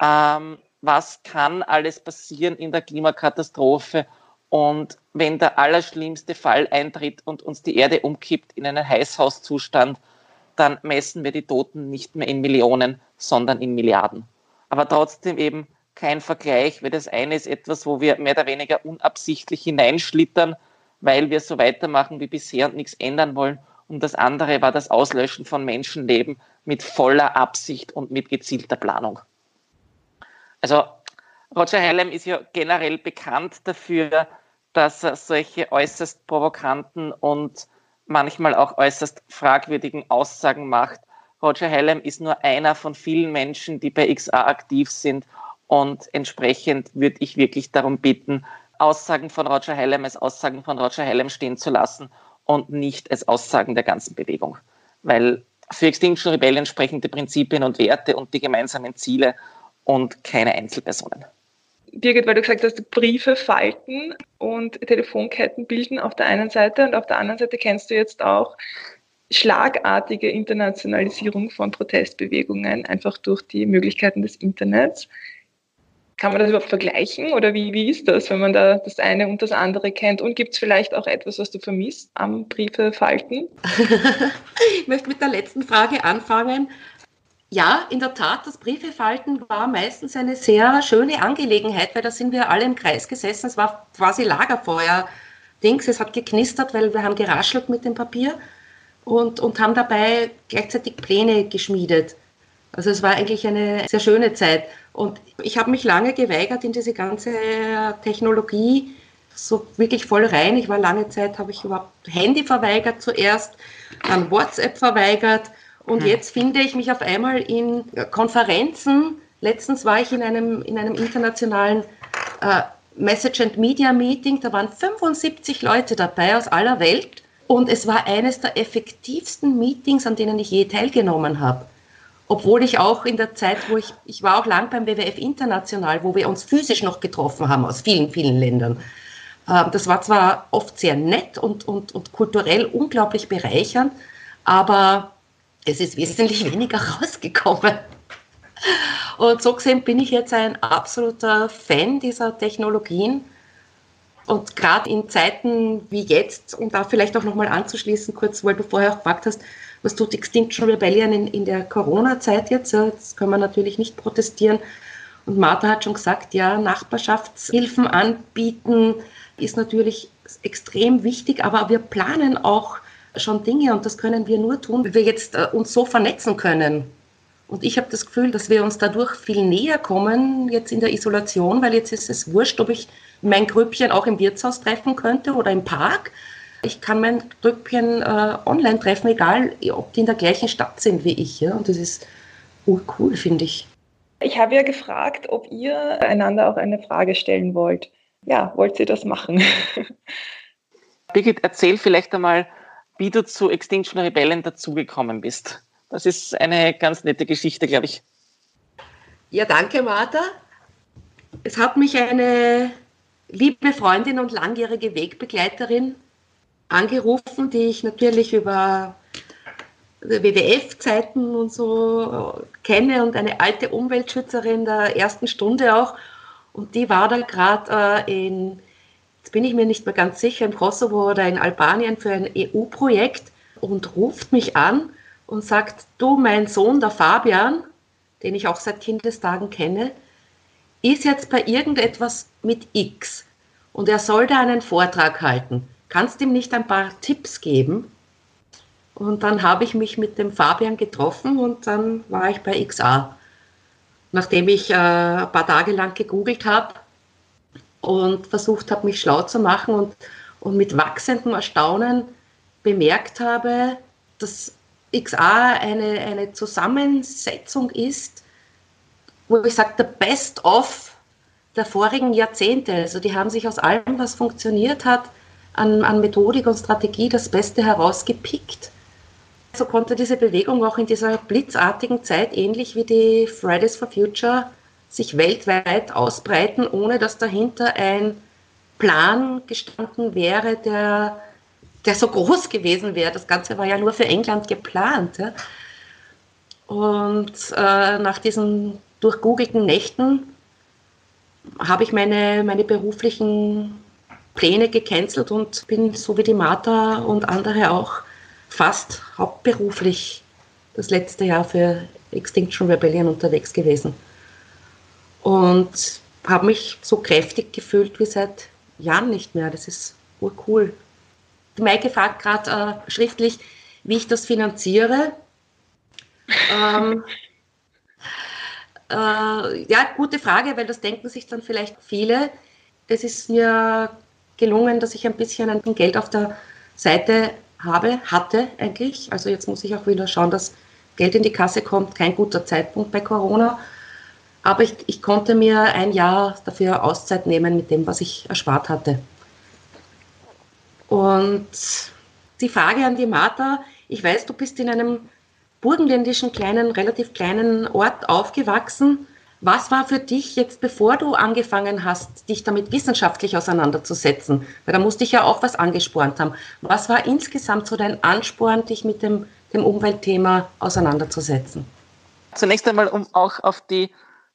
ähm, was kann alles passieren in der Klimakatastrophe und wenn der allerschlimmste Fall eintritt und uns die Erde umkippt in einen Heißhauszustand, dann messen wir die Toten nicht mehr in Millionen, sondern in Milliarden. Aber trotzdem eben kein Vergleich, weil das eine ist etwas, wo wir mehr oder weniger unabsichtlich hineinschlittern, weil wir so weitermachen wie bisher und nichts ändern wollen. Und das andere war das Auslöschen von Menschenleben mit voller Absicht und mit gezielter Planung. Also Roger Hallam ist ja generell bekannt dafür, dass er solche äußerst provokanten und manchmal auch äußerst fragwürdigen Aussagen macht. Roger Hallam ist nur einer von vielen Menschen, die bei XA aktiv sind und entsprechend würde ich wirklich darum bitten, Aussagen von Roger Hallam als Aussagen von Roger Hallam stehen zu lassen und nicht als Aussagen der ganzen Bewegung. Weil für Extinction Rebellion sprechen die Prinzipien und Werte und die gemeinsamen Ziele und keine Einzelpersonen. Birgit, weil du gesagt hast, Briefe falten und Telefonketten bilden auf der einen Seite und auf der anderen Seite kennst du jetzt auch schlagartige Internationalisierung von Protestbewegungen, einfach durch die Möglichkeiten des Internets. Kann man das überhaupt vergleichen oder wie, wie ist das, wenn man da das eine und das andere kennt? Und gibt es vielleicht auch etwas, was du vermisst am Briefe falten? ich möchte mit der letzten Frage anfangen. Ja, in der Tat, das Briefefalten war meistens eine sehr schöne Angelegenheit, weil da sind wir alle im Kreis gesessen. Es war quasi Lagerfeuer. Dings, es hat geknistert, weil wir haben geraschelt mit dem Papier und, und haben dabei gleichzeitig Pläne geschmiedet. Also es war eigentlich eine sehr schöne Zeit. Und ich habe mich lange geweigert in diese ganze Technologie so wirklich voll rein. Ich war lange Zeit, habe ich überhaupt Handy verweigert zuerst, dann WhatsApp verweigert und hm. jetzt finde ich mich auf einmal in Konferenzen. Letztens war ich in einem, in einem internationalen äh, Message and Media Meeting. Da waren 75 Leute dabei aus aller Welt. Und es war eines der effektivsten Meetings, an denen ich je teilgenommen habe. Obwohl ich auch in der Zeit, wo ich, ich war auch lang beim WWF International, wo wir uns physisch noch getroffen haben aus vielen, vielen Ländern. Ähm, das war zwar oft sehr nett und, und, und kulturell unglaublich bereichernd, aber es ist wesentlich weniger rausgekommen. Und so gesehen bin ich jetzt ein absoluter Fan dieser Technologien. Und gerade in Zeiten wie jetzt, um da vielleicht auch nochmal anzuschließen, kurz, weil du vorher auch gefragt hast, was tut Extinction Rebellion in, in der Corona-Zeit jetzt? Das können wir natürlich nicht protestieren. Und Martha hat schon gesagt, ja, Nachbarschaftshilfen anbieten ist natürlich extrem wichtig, aber wir planen auch schon Dinge und das können wir nur tun, wenn wir jetzt äh, uns so vernetzen können. Und ich habe das Gefühl, dass wir uns dadurch viel näher kommen jetzt in der Isolation, weil jetzt ist es wurscht, ob ich mein Grüppchen auch im Wirtshaus treffen könnte oder im Park. Ich kann mein Grüppchen äh, online treffen, egal ob die in der gleichen Stadt sind wie ich. Ja? Und das ist urcool, finde ich. Ich habe ja gefragt, ob ihr einander auch eine Frage stellen wollt. Ja, wollt ihr das machen? Birgit, erzähl vielleicht einmal, wie du zu Extinction Rebellion dazugekommen bist. Das ist eine ganz nette Geschichte, glaube ich. Ja, danke, Martha. Es hat mich eine liebe Freundin und langjährige Wegbegleiterin angerufen, die ich natürlich über WWF-Zeiten und so kenne und eine alte Umweltschützerin der ersten Stunde auch. Und die war da gerade äh, in bin ich mir nicht mehr ganz sicher, im Kosovo oder in Albanien für ein EU-Projekt und ruft mich an und sagt, du, mein Sohn, der Fabian, den ich auch seit Kindestagen kenne, ist jetzt bei irgendetwas mit X und er soll da einen Vortrag halten. Kannst ihm nicht ein paar Tipps geben? Und dann habe ich mich mit dem Fabian getroffen und dann war ich bei XA. Nachdem ich äh, ein paar Tage lang gegoogelt habe, und versucht habe, mich schlau zu machen und, und mit wachsendem Erstaunen bemerkt habe, dass XA eine, eine Zusammensetzung ist, wo ich sage, der Best of der vorigen Jahrzehnte. Also die haben sich aus allem, was funktioniert hat, an, an Methodik und Strategie das Beste herausgepickt. So konnte diese Bewegung auch in dieser blitzartigen Zeit, ähnlich wie die Fridays for Future, sich weltweit ausbreiten, ohne dass dahinter ein Plan gestanden wäre, der, der so groß gewesen wäre. Das Ganze war ja nur für England geplant. Ja. Und äh, nach diesen durchgoogelten Nächten habe ich meine, meine beruflichen Pläne gecancelt und bin so wie die Martha und andere auch fast hauptberuflich das letzte Jahr für Extinction Rebellion unterwegs gewesen und habe mich so kräftig gefühlt wie seit Jahren nicht mehr. Das ist urcool. Die Maike fragt gerade äh, schriftlich, wie ich das finanziere. ähm, äh, ja, gute Frage, weil das denken sich dann vielleicht viele. Es ist mir gelungen, dass ich ein bisschen ein Geld auf der Seite habe, hatte eigentlich. Also jetzt muss ich auch wieder schauen, dass Geld in die Kasse kommt. Kein guter Zeitpunkt bei Corona. Aber ich, ich konnte mir ein Jahr dafür Auszeit nehmen mit dem, was ich erspart hatte. Und die Frage an die Martha, ich weiß, du bist in einem burgenländischen kleinen, relativ kleinen Ort aufgewachsen. Was war für dich jetzt, bevor du angefangen hast, dich damit wissenschaftlich auseinanderzusetzen? Weil da musste ich ja auch was angespornt haben. Was war insgesamt so dein Ansporn, dich mit dem, dem Umweltthema auseinanderzusetzen? Zunächst einmal, um auch auf die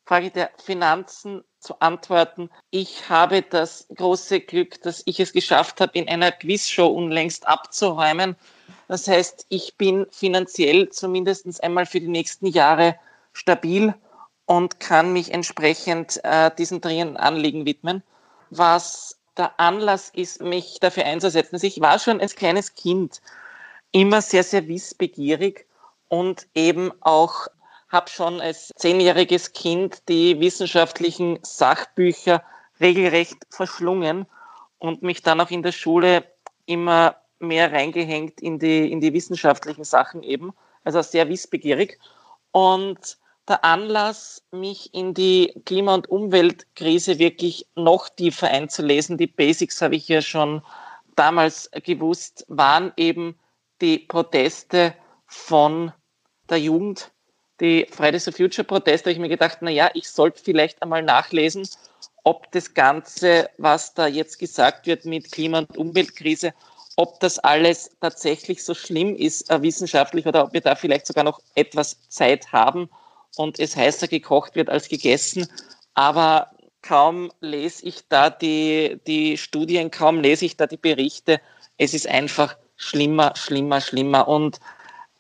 Frage der Finanzen zu antworten. Ich habe das große Glück, dass ich es geschafft habe, in einer Quizshow unlängst abzuräumen. Das heißt, ich bin finanziell zumindest einmal für die nächsten Jahre stabil und kann mich entsprechend äh, diesen dringenden Anliegen widmen. Was der Anlass ist, mich dafür einzusetzen. Also ich war schon als kleines Kind immer sehr, sehr wissbegierig und eben auch habe schon als zehnjähriges Kind die wissenschaftlichen Sachbücher regelrecht verschlungen und mich dann auch in der Schule immer mehr reingehängt in die, in die wissenschaftlichen Sachen eben, also sehr wissbegierig. Und der Anlass, mich in die Klima- und Umweltkrise wirklich noch tiefer einzulesen, die Basics habe ich ja schon damals gewusst, waren eben die Proteste von der Jugend, die Fridays for Future Proteste, habe ich mir gedacht, na ja, ich sollte vielleicht einmal nachlesen, ob das Ganze, was da jetzt gesagt wird mit Klima- und Umweltkrise, ob das alles tatsächlich so schlimm ist äh, wissenschaftlich oder ob wir da vielleicht sogar noch etwas Zeit haben und es heißer gekocht wird als gegessen. Aber kaum lese ich da die, die Studien, kaum lese ich da die Berichte. Es ist einfach schlimmer, schlimmer, schlimmer. Und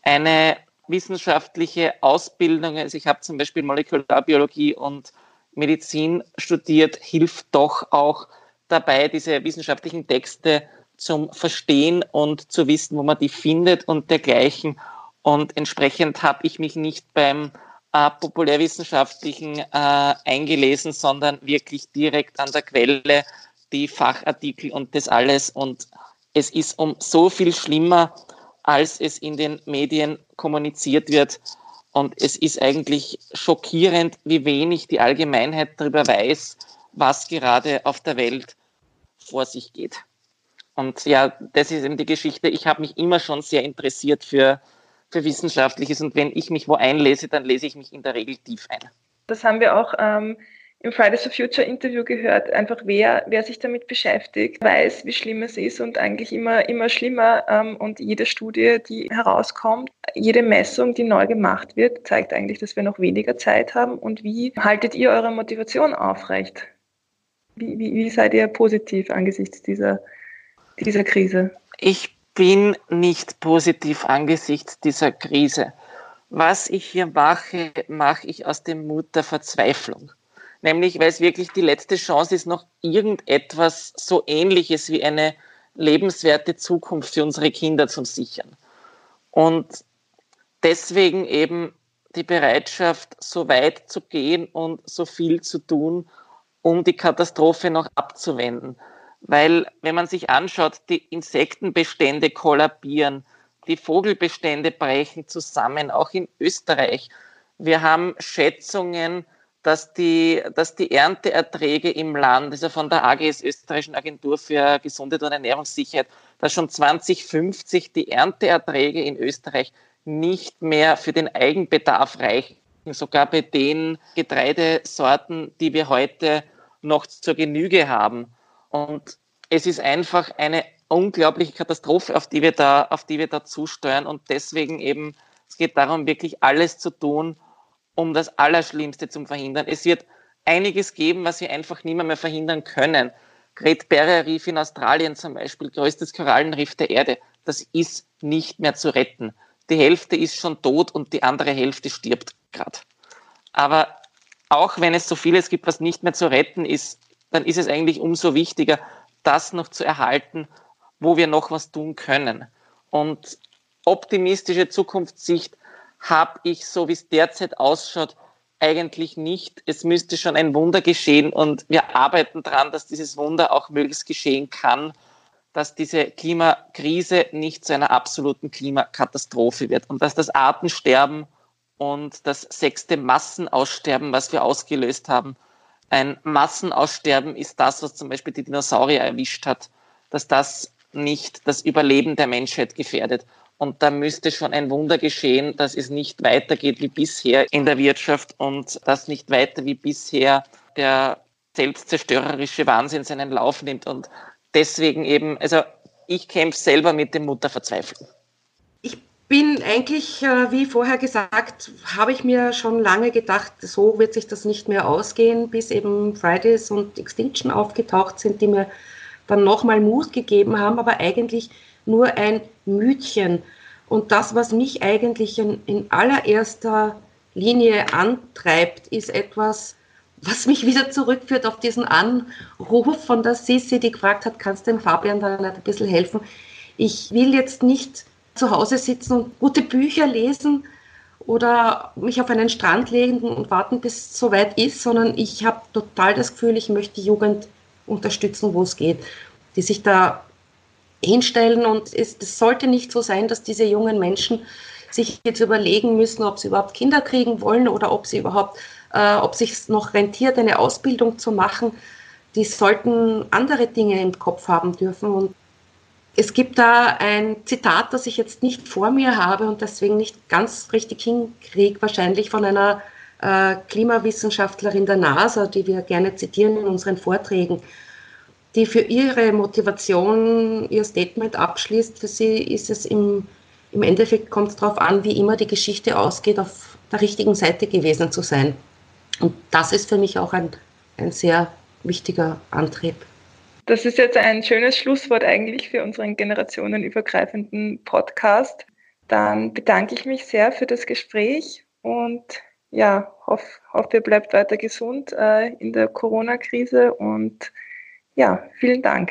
eine wissenschaftliche Ausbildung, also ich habe zum Beispiel Molekularbiologie und Medizin studiert, hilft doch auch dabei, diese wissenschaftlichen Texte zum Verstehen und zu wissen, wo man die findet und dergleichen. Und entsprechend habe ich mich nicht beim äh, populärwissenschaftlichen äh, eingelesen, sondern wirklich direkt an der Quelle die Fachartikel und das alles. Und es ist um so viel schlimmer, als es in den Medien kommuniziert wird. Und es ist eigentlich schockierend, wie wenig die Allgemeinheit darüber weiß, was gerade auf der Welt vor sich geht. Und ja, das ist eben die Geschichte. Ich habe mich immer schon sehr interessiert für, für Wissenschaftliches und wenn ich mich wo einlese, dann lese ich mich in der Regel tief ein. Das haben wir auch ähm, im Fridays for Future Interview gehört. Einfach wer, wer sich damit beschäftigt, weiß, wie schlimm es ist und eigentlich immer, immer schlimmer. Ähm, und jede Studie, die herauskommt, jede Messung, die neu gemacht wird, zeigt eigentlich, dass wir noch weniger Zeit haben. Und wie haltet ihr eure Motivation aufrecht? Wie, wie, wie seid ihr positiv angesichts dieser, dieser Krise? Ich bin nicht positiv angesichts dieser Krise. Was ich hier mache, mache ich aus dem Mut der Verzweiflung. Nämlich, weil es wirklich die letzte Chance ist, noch irgendetwas so ähnliches wie eine lebenswerte Zukunft für unsere Kinder zu sichern. Und deswegen eben die Bereitschaft, so weit zu gehen und so viel zu tun, um die Katastrophe noch abzuwenden. Weil wenn man sich anschaut, die Insektenbestände kollabieren, die Vogelbestände brechen zusammen, auch in Österreich. Wir haben Schätzungen, dass die, dass die Ernteerträge im Land, also von der AGS, Österreichischen Agentur für Gesundheit und Ernährungssicherheit, dass schon 2050 die Ernteerträge in Österreich nicht mehr für den Eigenbedarf reichen, sogar bei den Getreidesorten, die wir heute noch zur Genüge haben. Und es ist einfach eine unglaubliche Katastrophe, auf die wir da, auf die wir da zusteuern. Und deswegen eben, es geht darum, wirklich alles zu tun, um das Allerschlimmste zu verhindern. Es wird einiges geben, was wir einfach nicht mehr verhindern können. Great Barrier Reef in Australien zum Beispiel, größtes Korallenriff der Erde, das ist nicht mehr zu retten. Die Hälfte ist schon tot und die andere Hälfte stirbt gerade. Aber auch wenn es so vieles gibt, was nicht mehr zu retten ist, dann ist es eigentlich umso wichtiger, das noch zu erhalten, wo wir noch was tun können. Und optimistische Zukunftssicht habe ich, so wie es derzeit ausschaut, eigentlich nicht. Es müsste schon ein Wunder geschehen und wir arbeiten daran, dass dieses Wunder auch möglichst geschehen kann, dass diese Klimakrise nicht zu einer absoluten Klimakatastrophe wird und dass das Artensterben und das sechste Massenaussterben, was wir ausgelöst haben, ein Massenaussterben ist das, was zum Beispiel die Dinosaurier erwischt hat, dass das nicht das Überleben der Menschheit gefährdet. Und da müsste schon ein Wunder geschehen, dass es nicht weitergeht wie bisher in der Wirtschaft und dass nicht weiter wie bisher der selbstzerstörerische Wahnsinn seinen Lauf nimmt. Und deswegen eben, also ich kämpfe selber mit dem Mutterverzweiflung bin eigentlich, äh, wie vorher gesagt, habe ich mir schon lange gedacht, so wird sich das nicht mehr ausgehen, bis eben Fridays und Extinction aufgetaucht sind, die mir dann nochmal Mut gegeben haben, aber eigentlich nur ein Mütchen. Und das, was mich eigentlich in, in allererster Linie antreibt, ist etwas, was mich wieder zurückführt auf diesen Anruf von der Sissi, die gefragt hat, kannst du dem Fabian da ein bisschen helfen? Ich will jetzt nicht zu Hause sitzen und gute Bücher lesen oder mich auf einen Strand legen und warten, bis es soweit ist, sondern ich habe total das Gefühl, ich möchte die Jugend unterstützen, wo es geht, die sich da hinstellen. Und es, es sollte nicht so sein, dass diese jungen Menschen sich jetzt überlegen müssen, ob sie überhaupt Kinder kriegen wollen oder ob sie überhaupt, äh, ob sich noch rentiert, eine Ausbildung zu machen. Die sollten andere Dinge im Kopf haben dürfen. Und es gibt da ein Zitat, das ich jetzt nicht vor mir habe und deswegen nicht ganz richtig hinkriege, wahrscheinlich von einer äh, Klimawissenschaftlerin der NASA, die wir gerne zitieren in unseren Vorträgen, die für ihre Motivation ihr Statement abschließt. Für sie ist es im, im Endeffekt kommt es darauf an, wie immer die Geschichte ausgeht, auf der richtigen Seite gewesen zu sein. Und das ist für mich auch ein, ein sehr wichtiger Antrieb. Das ist jetzt ein schönes Schlusswort eigentlich für unseren generationenübergreifenden Podcast. Dann bedanke ich mich sehr für das Gespräch und ja, hoffe, hoffe ihr bleibt weiter gesund äh, in der Corona-Krise und ja, vielen Dank.